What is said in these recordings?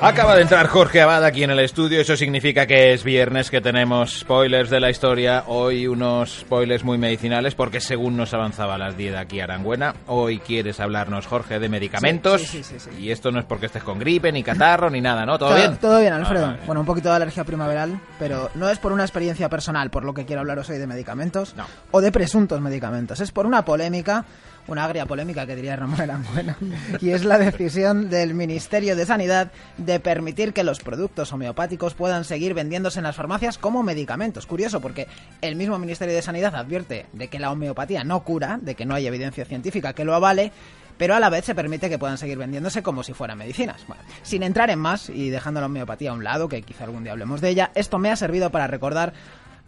Acaba de entrar Jorge Abad aquí en el estudio, eso significa que es viernes, que tenemos spoilers de la historia, hoy unos spoilers muy medicinales, porque según nos avanzaba las 10 aquí Arangüena, hoy quieres hablarnos, Jorge, de medicamentos, Sí, sí, sí, y esto no es porque estés con gripe, ni catarro, ni nada, ¿no? ¿Todo, bien? Todo bien, Alfredo. Ah, vale. Bueno, un poquito de alergia primaveral, pero no es por una experiencia personal, por lo que quiero hablaros hoy de medicamentos No. o de presuntos medicamentos. Es por una polémica, una agria polémica que diría Ramón Aranguena, y es la decisión del Ministerio de Sanidad de permitir que los productos homeopáticos puedan seguir vendiéndose en las farmacias como medicamentos. Curioso, porque el mismo Ministerio de Sanidad advierte de que la homeopatía no cura, de que no hay evidencia científica que lo avale, pero a la vez se permite que puedan seguir vendiéndose como si fueran medicinas. Bueno, sin entrar en más y dejando la homeopatía a un lado, que quizá algún día hablemos de ella, esto me ha servido para recordar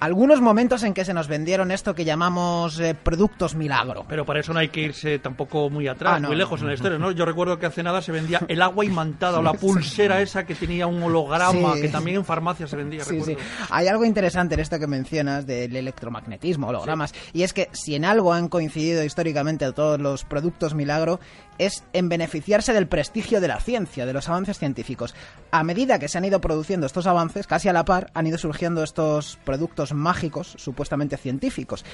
algunos momentos en que se nos vendieron esto que llamamos eh, productos milagro. Pero para eso no hay que irse tampoco muy atrás, Ah, no. muy lejos en la historia, ¿no? Yo recuerdo que hace nada se vendía el agua imantada o la pulsera esa que tenía un holograma, Sí. que también en farmacia se vendía, Sí, sí. Hay algo interesante en esto que mencionas del electromagnetismo, hologramas, y es que si en algo han coincidido históricamente todos los productos milagro, es en beneficiarse del prestigio de la ciencia, de los avances científicos. A medida que se han ido produciendo estos avances, casi a la par, han ido surgiendo estos productos mágicos, supuestamente científicos.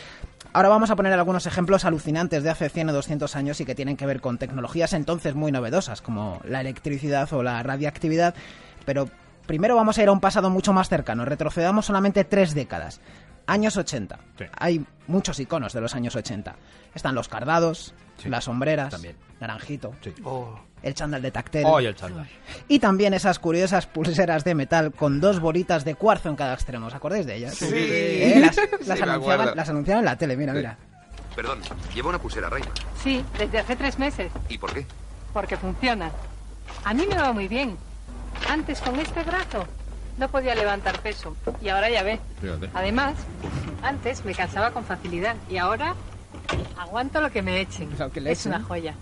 Ahora vamos a poner algunos ejemplos alucinantes de hace 100 o 200 años y que tienen que ver con tecnologías entonces muy novedosas, como la electricidad o la radiactividad, pero primero vamos a ir a un pasado mucho más cercano. Retrocedamos solamente tres décadas. Años 80. Sí. Hay muchos iconos de los años 80. Están los cardados, Sí. las sombreras, También. naranjito, Sí. Oh, el chándal de tactel. Hoy el chándal. Y también esas curiosas pulseras de metal con dos bolitas de cuarzo en cada extremo. ¿Os acordáis de ellas? Sí. Eh, las, las anunciaban, acuerdo. las anunciaban en la tele, mira, Sí. mira. Perdón, lleva una pulsera Raima. Sí, desde hace tres meses, ¿Y por qué? porque funciona. A mí me va muy bien. Antes con este brazo no podía levantar peso y ahora ya ve. Fíjate. Además, antes me cansaba con facilidad y ahora aguanto lo que me echen. Lo que le es echen. una joya.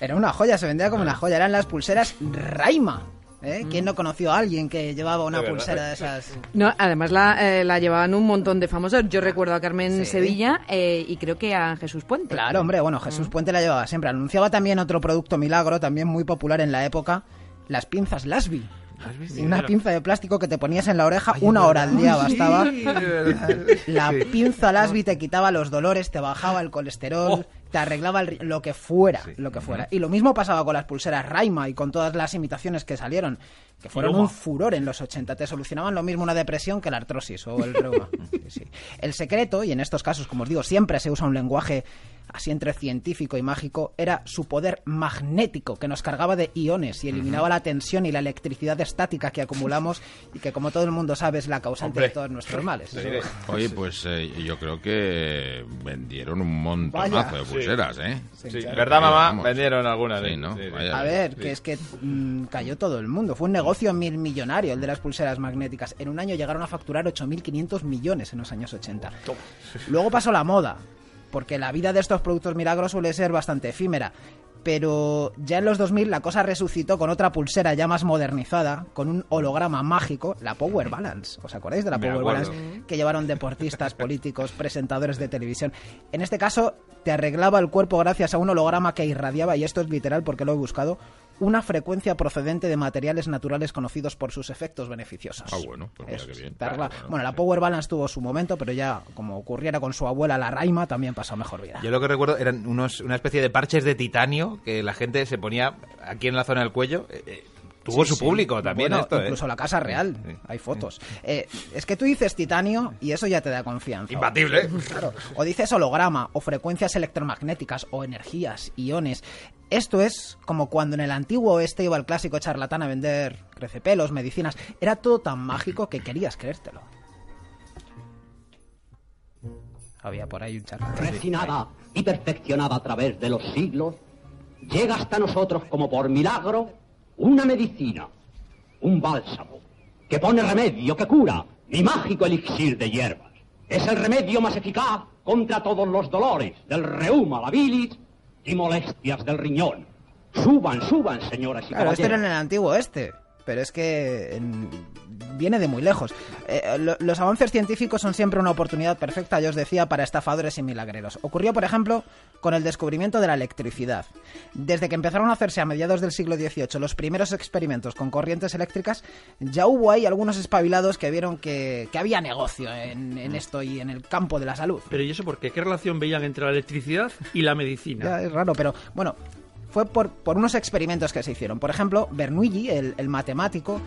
Era una joya, se vendía como una joya. Eran las pulseras Raima. ¿eh? ¿Quién no conoció a alguien que llevaba una De pulsera de esas? No, además la, eh, la llevaban un montón de famosos. Yo recuerdo a Carmen Sí. Sevilla eh, y creo que a Jesús Puente. Claro, hombre, bueno, Jesús Puente la llevaba siempre. Anunciaba también otro producto milagro, también muy popular en la época, las pinzas Lasby. Una pinza de plástico que te ponías en la oreja una hora al día bastaba. La pinza Lasby te quitaba los dolores, te bajaba el colesterol, te arreglaba el lo que fuera, lo que fuera. Y lo mismo pasaba con las pulseras Raima y con todas las imitaciones que salieron, que fueron un furor en los 80. Te solucionaban lo mismo una depresión que la artrosis o el reuma. Sí, sí. El secreto, y en estos casos, como os digo, siempre se usa un lenguaje así entre científico y mágico, era su poder magnético que nos cargaba de iones y eliminaba la tensión y la electricidad estática que acumulamos y que, como todo el mundo sabe, es la causante Hombre. de todos nuestros males. Oye, pues eh, yo creo que vendieron un montonazo Vaya. de pulseras, ¿eh? Sí. ¿verdad, mamá? Vamos. Vendieron algunas. Sí, ¿eh? ¿no? Sí, sí. Vaya. A ver, Sí. que es que mm, cayó todo el mundo. Fue un negocio mil millonario el de las pulseras magnéticas. En un año llegaron a facturar 8.500 millones en los años 80. Luego pasó la moda, porque la vida de estos productos milagros suele ser bastante efímera. Pero ya en los 2000 la cosa resucitó con otra pulsera ya más modernizada, con un holograma mágico, la Power Balance. ¿Os acordáis de la Me Power acuerdo. Balance? Que llevaron deportistas, políticos, presentadores de televisión. En este caso, te arreglaba el cuerpo gracias a un holograma que irradiaba, y esto es literal porque lo he buscado, una frecuencia procedente de materiales naturales conocidos por sus efectos beneficiosos. Ah, bueno, pues mira qué bien. Bueno, bueno, la. Power Balance tuvo su momento, pero ya, como ocurriera con su abuela, la Raima, también pasó mejor vida. Yo lo que recuerdo eran unos, una especie de parches de titanio que la gente se ponía aquí en la zona del cuello. Eh, eh, tuvo Sí, su sí. público también Bueno, esto, ¿eh? Incluso la Casa Real, Sí. hay fotos. Eh, es que tú dices titanio y eso ya te da confianza. Imbatible. Claro. O dices holograma, o frecuencias electromagnéticas, o energías, iones. Esto es como cuando en el antiguo oeste iba el clásico charlatán a vender crecepelos, medicinas. Era todo tan mágico que querías creértelo. Había por ahí un charlatán. refinada y perfeccionada a través de los siglos, llega hasta nosotros como por milagro una medicina, un bálsamo, que pone remedio, que cura, mi mágico elixir de hierbas. Es el remedio más eficaz contra todos los dolores, del reuma, la bilis y molestias del riñón. Suban, suban, señoras y Claro, esto era en el antiguo oeste. Pero es que en- viene de muy lejos. Eh, lo- los avances científicos son siempre una oportunidad perfecta, yo os decía, para estafadores y milagreros. Ocurrió, por ejemplo, con el descubrimiento de la electricidad. Desde que empezaron a hacerse a mediados del siglo XVIII los primeros experimentos con corrientes eléctricas, ya hubo ahí algunos espabilados que vieron que, que había negocio en, en esto y en el campo de la salud. Pero ¿y eso por qué? ¿Qué relación veían entre la electricidad y la medicina? Ya, es raro, pero bueno, fue por, por unos experimentos que se hicieron. Por ejemplo, Bernoulli, el, el matemático,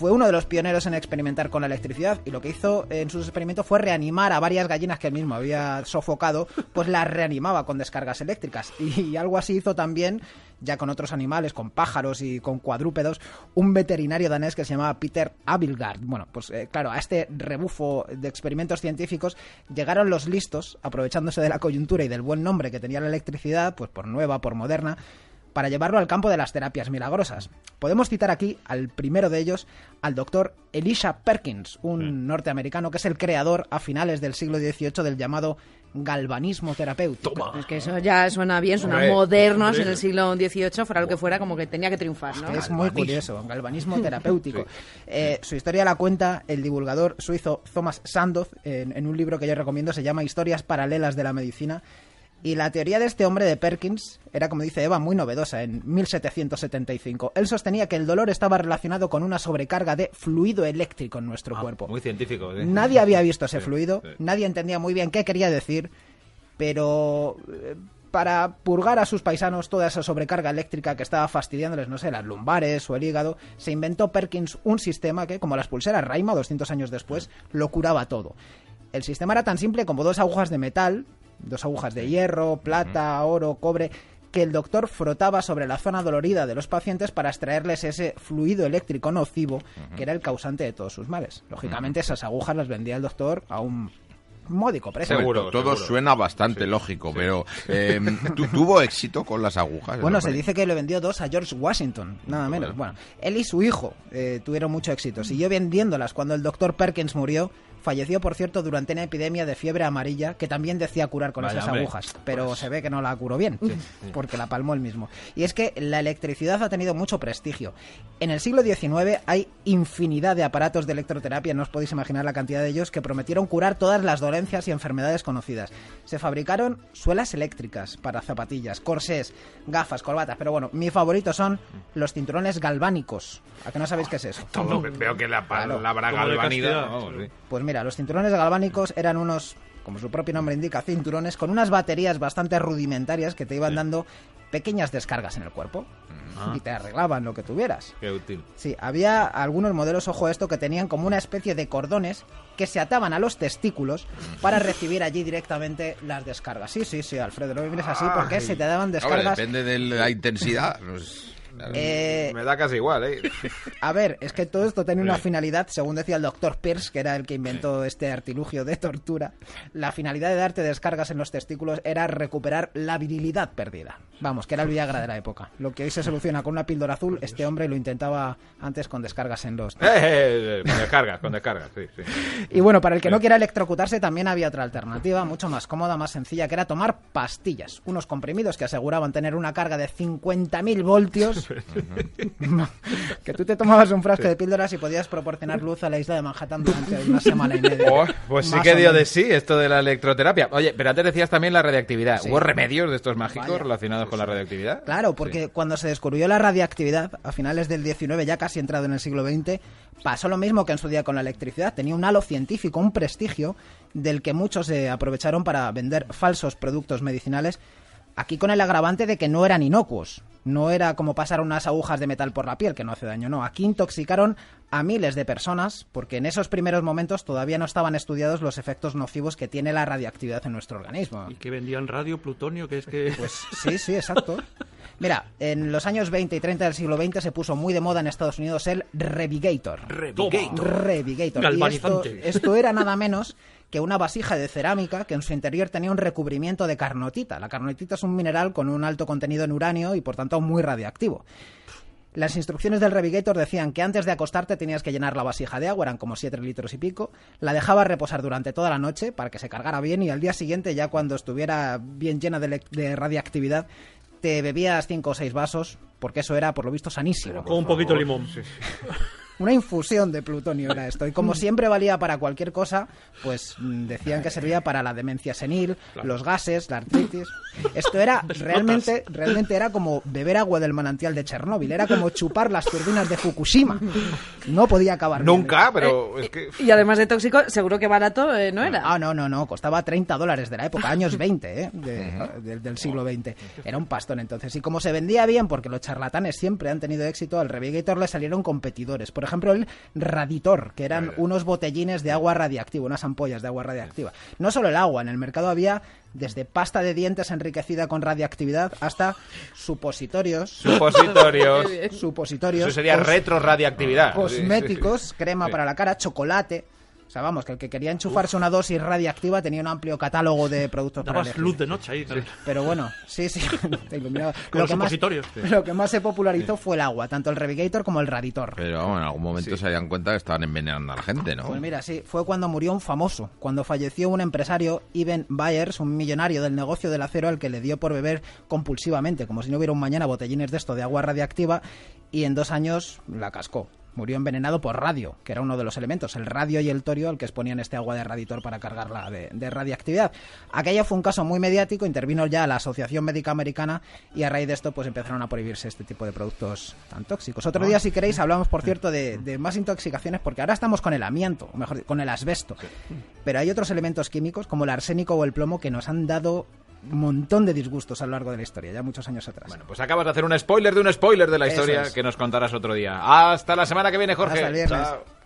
fue uno de los pioneros en experimentar con la electricidad y lo que hizo en sus experimentos fue reanimar a varias gallinas que él mismo había sofocado, pues las reanimaba con descargas eléctricas. Y, algo así hizo también, ya con otros animales, con pájaros y con cuadrúpedos, un veterinario danés que se llamaba Peter Abilgard. Bueno, pues eh, claro, a este rebufo de experimentos científicos llegaron los listos, aprovechándose de la coyuntura y del buen nombre que tenía la electricidad, pues por nueva, por moderna, para llevarlo al campo de las terapias milagrosas. Podemos citar aquí al primero de ellos, al doctor Elisha Perkins, un norteamericano que es el creador a finales del siglo XVIII del llamado galvanismo terapéutico. Es que eso ya suena bien, suena Hombre, modernos en el siglo XVIII, fuera lo que fuera, como que tenía que triunfar, ¿no? Es muy curioso, galvanismo terapéutico. Eh, su historia la cuenta el divulgador suizo Thomas Sandoz en, en un libro que yo recomiendo, se llama Historias paralelas de la medicina. Y la teoría de este hombre de Perkins era, como dice Eva, muy novedosa en 1775. Él sostenía que el dolor estaba relacionado con una sobrecarga de fluido eléctrico en nuestro Ah, cuerpo. Muy científico. ¿sí? Nadie había visto ese Sí, fluido, sí. nadie entendía muy bien qué quería decir, pero eh, para purgar a sus paisanos toda esa sobrecarga eléctrica que estaba fastidiándoles, no sé, las lumbares o el hígado, se inventó Perkins un sistema que, como las pulseras Raima 200 años después, lo curaba todo. El sistema era tan simple como dos agujas de metal, dos agujas de hierro, plata, oro, cobre, que el doctor frotaba sobre la zona dolorida de los pacientes para extraerles ese fluido eléctrico nocivo que era el causante de todos sus males. Lógicamente esas agujas las vendía el doctor a un módico precio. Seguro. Todo suena bastante lógico, pero eh, ¿tu- ¿tuvo éxito con las agujas? Bueno, se dice que le vendió dos a George Washington, nada menos. Bueno, él y su hijo eh, tuvieron mucho éxito. Siguió vendiéndolas cuando el doctor Perkins murió. Falleció, por cierto, durante una epidemia de fiebre amarilla que también decía curar con Vaya, esas hombre. agujas, pero se ve que no la curó bien, porque la palmó él mismo. Y es que la electricidad ha tenido mucho prestigio. En el siglo XIX hay infinidad de aparatos de electroterapia, no os podéis imaginar la cantidad de ellos, que prometieron curar todas las dolencias y enfermedades conocidas. Se fabricaron suelas eléctricas para zapatillas, corsés, gafas, corbatas, pero bueno, mi favorito son los cinturones galvánicos. ¿A que no sabéis qué es eso? Todo, veo que la palabra de galvanidad. vamos, sí. Pues mira, los cinturones galvánicos eran unos, como su propio nombre indica, cinturones con unas baterías bastante rudimentarias que te iban dando pequeñas descargas en el cuerpo y te arreglaban lo que tuvieras. Qué útil. Sí, había algunos modelos, ojo a esto, que tenían como una especie de cordones que se ataban a los testículos para recibir allí directamente las descargas. Sí, sí, sí, Alfredo, no me mires así porque se te daban descargas. depende de la intensidad. pues, Eh, Me da casi igual, ¿eh? A ver, es que todo esto tenía una finalidad, según decía el doctor Pierce, que era el que inventó este artilugio de tortura. La finalidad de darte descargas en los testículos era recuperar la virilidad perdida. Vamos, que era el Viagra de la época. Lo que hoy se soluciona con una píldora azul, este hombre lo intentaba antes con descargas en los... Eh, eh, eh, con descargas, con descargas, sí, sí. Y bueno, para el que no quiera electrocutarse también había otra alternativa, mucho más cómoda, más sencilla, que era tomar pastillas. Unos comprimidos que aseguraban tener una carga de 50.000 voltios. que tú te tomabas un frasco de píldoras y podías proporcionar luz a la isla de Manhattan durante una semana y media. Oh, pues sí que dio de sí esto de la electroterapia. Oye, pero antes decías también la radiactividad. Sí. ¿Hubo remedios de estos mágicos Vaya. relacionados con la radioactividad? Claro, porque cuando se descubrió la radiactividad, a finales del 19, ya casi entrado en el siglo XX, pasó lo mismo que en su día con la electricidad. Tenía un halo científico, un prestigio, del que muchos se aprovecharon para vender falsos productos medicinales, aquí con el agravante de que no eran inocuos. No era como pasar unas agujas de metal por la piel, que no hace daño, no. Aquí intoxicaron a miles de personas, porque en esos primeros momentos todavía no estaban estudiados los efectos nocivos que tiene la radiactividad en nuestro organismo. Y que vendían radio, plutonio, que es que... Pues sí, sí, exacto. Mira, en los años 20 y 30 del siglo XX se puso muy de moda en Estados Unidos el Revigator. Revigator. Revigator. Y esto era nada menos que una vasija de cerámica que en su interior tenía un recubrimiento de carnotita. La carnotita es un mineral con un alto contenido en uranio y por tanto muy radiactivo. Las instrucciones del Revigator decían que antes de acostarte tenías que llenar la vasija de agua, eran como 7 litros y pico, la dejabas reposar durante toda la noche para que se cargara bien y al día siguiente, ya cuando estuviera bien llena de, de radiactividad, te bebías 5 o 6 vasos porque eso era, por lo visto, sanísimo. Con un poquito de limón. Una infusión de plutonio era esto. Y como siempre valía para cualquier cosa, pues mm, decían que servía para la demencia senil, los gases, la artritis. Esto era realmente, realmente era como beber agua del manantial de Chernóbil. Era como chupar las turbinas de Fukushima. No podía acabar. bien. Nunca, pero es que... Y además de tóxico, seguro que barato eh, no era. Ah, no, no, no, costaba 30 dólares de la época, años 20, ¿eh? de- del- del siglo XX. Era un pastón entonces. Y como se vendía bien, porque los charlatanes siempre han tenido éxito, al Revigator le salieron competidores. Por ejemplo, el Raditor, que eran unos botellines de agua radiactiva, unas ampollas de agua radiactiva. No solo el agua, en el mercado había desde pasta de dientes enriquecida con radiactividad hasta supositorios. Supositorios. Supositorios. Eso sería cos- retroradiactividad. cosméticos, crema Sí. para la cara, chocolate. O sea, vamos, que el que quería enchufarse una dosis radiactiva tenía un amplio catálogo de productos para Dabas elegir. luz de noche ahí. Pero bueno, sí, sí, te iluminaba. Con Lo los que, más, supositorios. lo que más se popularizó fue el agua, tanto el Revigator como el Raditor. Pero vamos, en algún momento se darían cuenta que estaban envenenando a la gente, ¿no? Pues mira, sí, fue cuando murió un famoso, cuando falleció un empresario, Ivan Byers, un millonario del negocio del acero al que le dio por beber compulsivamente, como si no hubiera un mañana botellines de esto de agua radiactiva, y en dos años la cascó. Murió envenenado por radio, que era uno de los elementos, el radio y el torio al que exponían este agua de raditor para cargarla de, de radiactividad. Aquello fue un caso muy mediático, intervino ya la Asociación Médica Americana y a raíz de esto pues empezaron a prohibirse este tipo de productos tan tóxicos. Otro día, si queréis, hablamos, por cierto, de, de más intoxicaciones, porque ahora estamos con el amianto, o mejor dicho, con el asbesto. Pero hay otros elementos químicos, como el arsénico o el plomo, que nos han dado montón de disgustos a lo largo de la historia, ya muchos años atrás. Bueno, pues acabas de hacer un spoiler de un spoiler de la Eso historia es. que nos contarás otro día. Hasta la semana que viene, Jorge. Hasta el viernes. Chao.